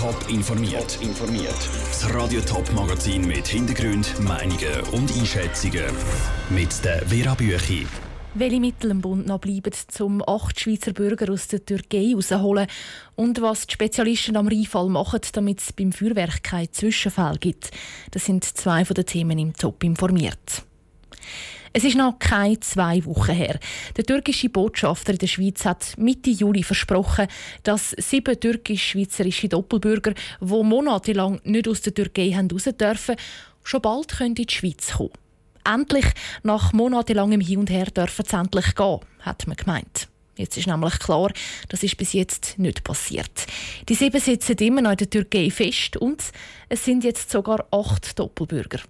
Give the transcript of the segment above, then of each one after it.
Top informiert. informiert. Das Radio Top Magazin mit Hintergrund, Meinungen und Einschätzungen mit der Vera Büchi. Welche Mittel im Bund noch bleiben, um acht Schweizer Bürger aus der Türkei rauszuholen und was die Spezialisten am Rheinfall machen, damit es beim Feuerwerk keinen Zwischenfall gibt. Das sind zwei von den Themen im Top informiert. Es ist noch keine zwei Wochen her. Der türkische Botschafter in der Schweiz hat Mitte Juli versprochen, dass sieben türkisch-schweizerische Doppelbürger, die monatelang nicht aus der Türkei haben raus dürfen, schon bald in die Schweiz kommen. Endlich, nach monatelangem Hin und Her, dürfen sie endlich gehen, hat man gemeint. Jetzt ist nämlich klar, das ist bis jetzt nicht passiert. Die sieben sitzen immer noch in der Türkei fest und es sind jetzt sogar acht Doppelbürger.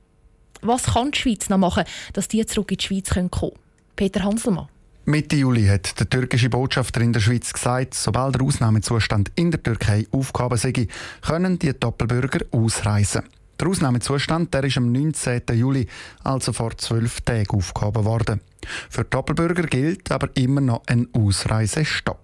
Was kann die Schweiz noch machen, dass die zurück in die Schweiz kommen können? Peter Hanselmann. Mitte Juli hat der türkische Botschafter in der Schweiz gesagt, sobald der Ausnahmezustand in der Türkei aufgehoben sei, können die Doppelbürger ausreisen. Der Ausnahmezustand der ist am 19. Juli, also vor zwölf Tagen, aufgehoben worden. Für Doppelbürger gilt aber immer noch ein Ausreisestopp.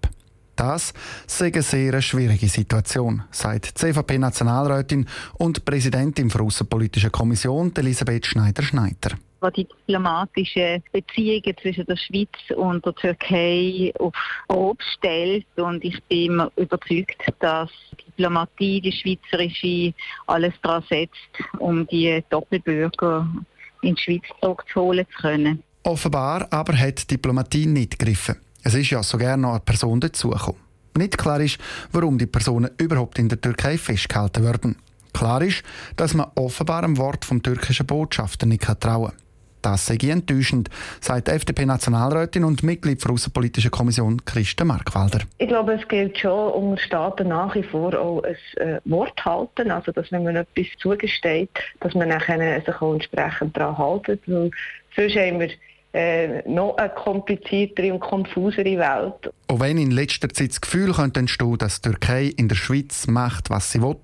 Das sei eine sehr schwierige Situation, sagt CVP-Nationalrätin und Präsidentin der Außenpolitischen Kommission, Elisabeth Schneider-Schneider was die diplomatischen Beziehungen zwischen der Schweiz und der Türkei auf Probe stellt. Und ich bin überzeugt, dass die Diplomatie, die schweizerische, alles daran setzt, um die Doppelbürger in die Schweiz zurückzuholen zu können. Offenbar aber hat die Diplomatie nicht gegriffen. Es ist ja so gerne noch eine Person dazugekommen. Nicht klar ist, warum die Personen überhaupt in der Türkei festgehalten werden. Klar ist, dass man offenbar dem Wort vom türkischen Botschafter nicht trauen kann. Das sei enttäuschend, sagt FDP-Nationalrätin und Mitglied der Außenpolitischen Kommission Christen Markwalder. Ich glaube, es gilt schon unter Staaten nach wie vor auch ein äh, Wort halten, also dass wenn man etwas zugesteht, dass man sich auch entsprechend daran halten. Weil sonst haben wir äh, noch eine kompliziertere und konfusere Welt. Auch wenn in letzter Zeit das Gefühl könnte entstehen, dass die Türkei in der Schweiz macht, was sie will,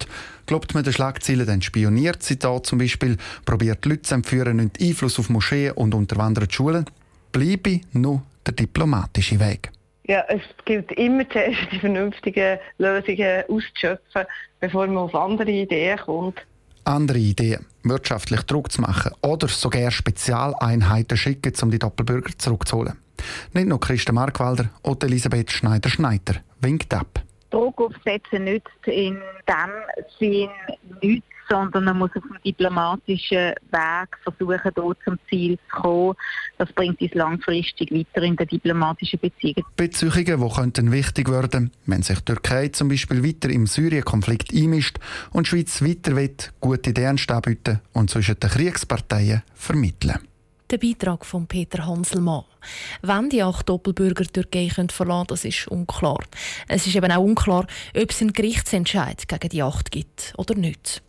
glaubt man den Schlagzeilen, dann spioniert sie da zum Beispiel, probiert Leute zu entführen, nimmt Einfluss auf Moscheen und unterwandert Schulen, bleibe nur der diplomatische Weg. Ja, es gilt immer zuerst die vernünftigen Lösungen auszuschöpfen, bevor man auf andere Ideen kommt andere Ideen, wirtschaftlich Druck zu machen oder sogar Spezialeinheiten schicken, um die Doppelbürger zurückzuholen. Nicht nur Christa Markwalder oder Elisabeth Schneider-Schneider winkt ab. Druck aufsetzen nützt in dem Sinn nichts, sondern man muss auf einem diplomatischen Weg versuchen, dort zum Ziel zu kommen. Das bringt uns langfristig weiter in der diplomatischen Beziehung. Beziehungen, die könnten wichtig werden, wenn sich Türkei zum Beispiel weiter im Syrien-Konflikt einmischt und die Schweiz weiter will, gute Ideen anbieten und zwischen den Kriegsparteien vermitteln. Der Beitrag von Peter Hanselmann. Wenn die acht Doppelbürger die Türkei verlassen können, das ist unklar. Es ist eben auch unklar, ob es einen Gerichtsentscheid gegen die acht gibt oder nicht.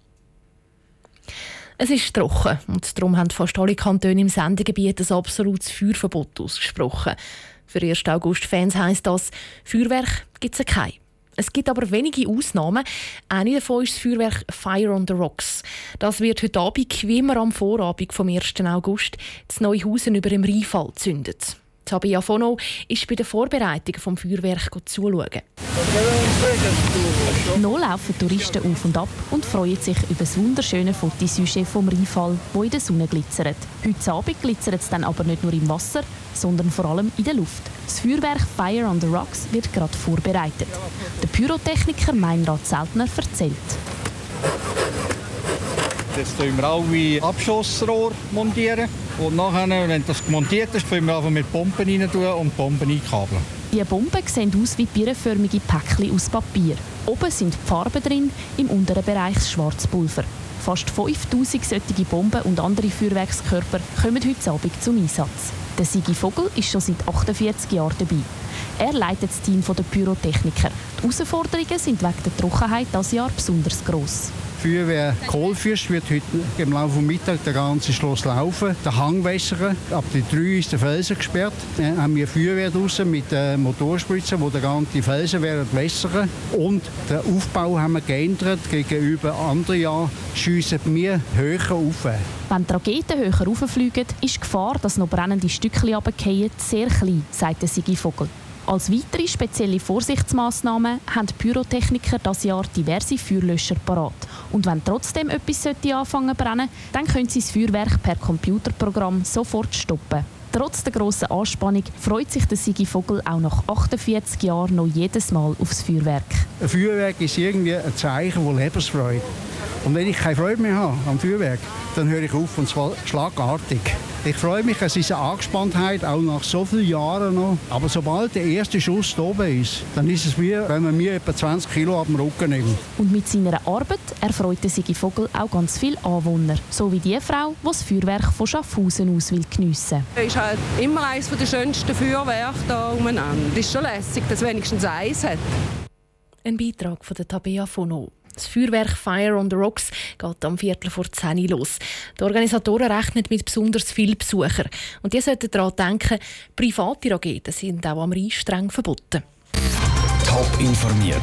Es ist trocken und darum haben fast alle Kantone im Sendegebiet ein absolutes Feuerverbot ausgesprochen. Für 1. August-Fans heisst das, Feuerwerk gibt es kein. Es gibt aber wenige Ausnahmen. Eine davon ist das Feuerwerk Fire on the Rocks. Das wird heute Abend, wie immer am Vorabend vom 1. August, zu Neuhausen über dem Rheinfall gezündet. Tabia Fono ist bei den Vorbereitungen vom Feuerwerk zuschauen. Noch laufen Touristen auf und ab und freuen sich über das wunderschöne Fotosujet vom Rheinfall, wo in der Sonne glitzert. Heute Abend glitzert es dann aber nicht nur im Wasser, sondern vor allem in der Luft. Das Feuerwerk Fire on the Rocks wird gerade vorbereitet. Der Pyrotechniker Meinrad Zeltner erzählt. Jetzt montieren wir alle Abschussrohr. Montieren. Und nachher, wenn das montiert ist, können wir einfach mit Pumpen rein tun und Pumpen einkabeln. Die Bomben sehen aus wie birnenförmige Päckchen aus Papier. Oben sind die Farben drin, im unteren Bereich Schwarzpulver. Fast 5000 solche Bomben und andere Feuerwerkskörper kommen heute Abend zum Einsatz. Der Sigi Vogel ist schon seit 48 Jahren dabei. Er leitet das Team der Pyrotechniker. Die Herausforderungen sind wegen der Trockenheit dieses Jahr besonders gross. Feuerwehr Kohlfürst wird heute im Laufe des Mittags der ganze Schloss laufen. Der Hang wässern. Ab die 3 ist der Felsen gesperrt. Dann haben wir Feuerwehr draußen mit der Motorspritzen, wo der ganze Felsen werden wässern. Und den Aufbau haben wir geändert. Gegenüber anderen Jahren schiessen wir höher auf. Wenn die Raketen höher rauffliegen, ist die Gefahr, dass noch brennende Stückchen runterfallen, sehr klein, sagt der Sigi Vogel. Als weitere spezielle Vorsichtsmaßnahmen haben die Pyrotechniker das Jahr diverse Feuerlöscher parat. Und wenn trotzdem etwas anfangen brennen, dann können sie das Feuerwerk per Computerprogramm sofort stoppen. Trotz der grossen Anspannung freut sich der Sigi Vogel auch nach 48 Jahren noch jedes Mal aufs Feuerwerk. Ein Feuerwerk ist irgendwie ein Zeichen von Lebensfreude. Und wenn ich keine Freude mehr habe am Feuerwerk, dann höre ich auf und zwar schlagartig. Ich freue mich, es ist eine Angespanntheit, auch nach so vielen Jahren noch. Aber sobald der erste Schuss da oben ist, dann ist es wie, wenn man mir etwa 20 Kilo ab dem Rücken nimmt. Und mit seiner Arbeit erfreut der Sigi Vogel auch ganz viele Anwohner. So wie die Frau, die das Feuerwerk von Schaffhausen aus will geniessen will. Es ist halt immer eines der schönsten Feuerwerke hier umeinander. Es ist schon lässig, dass es wenigstens eins hat. Ein Beitrag von der Tabea Fono. Das Feuerwerk Fire on the Rocks geht am Viertel vor 10 Uhr los. Die Organisatoren rechnen mit besonders vielen Besuchern. Und die sollten daran denken, private Raketen sind auch am Rhein streng verboten. Top informiert,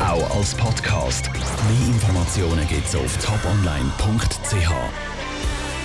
auch als Podcast. Mehr Informationen gibt es auf toponline.ch.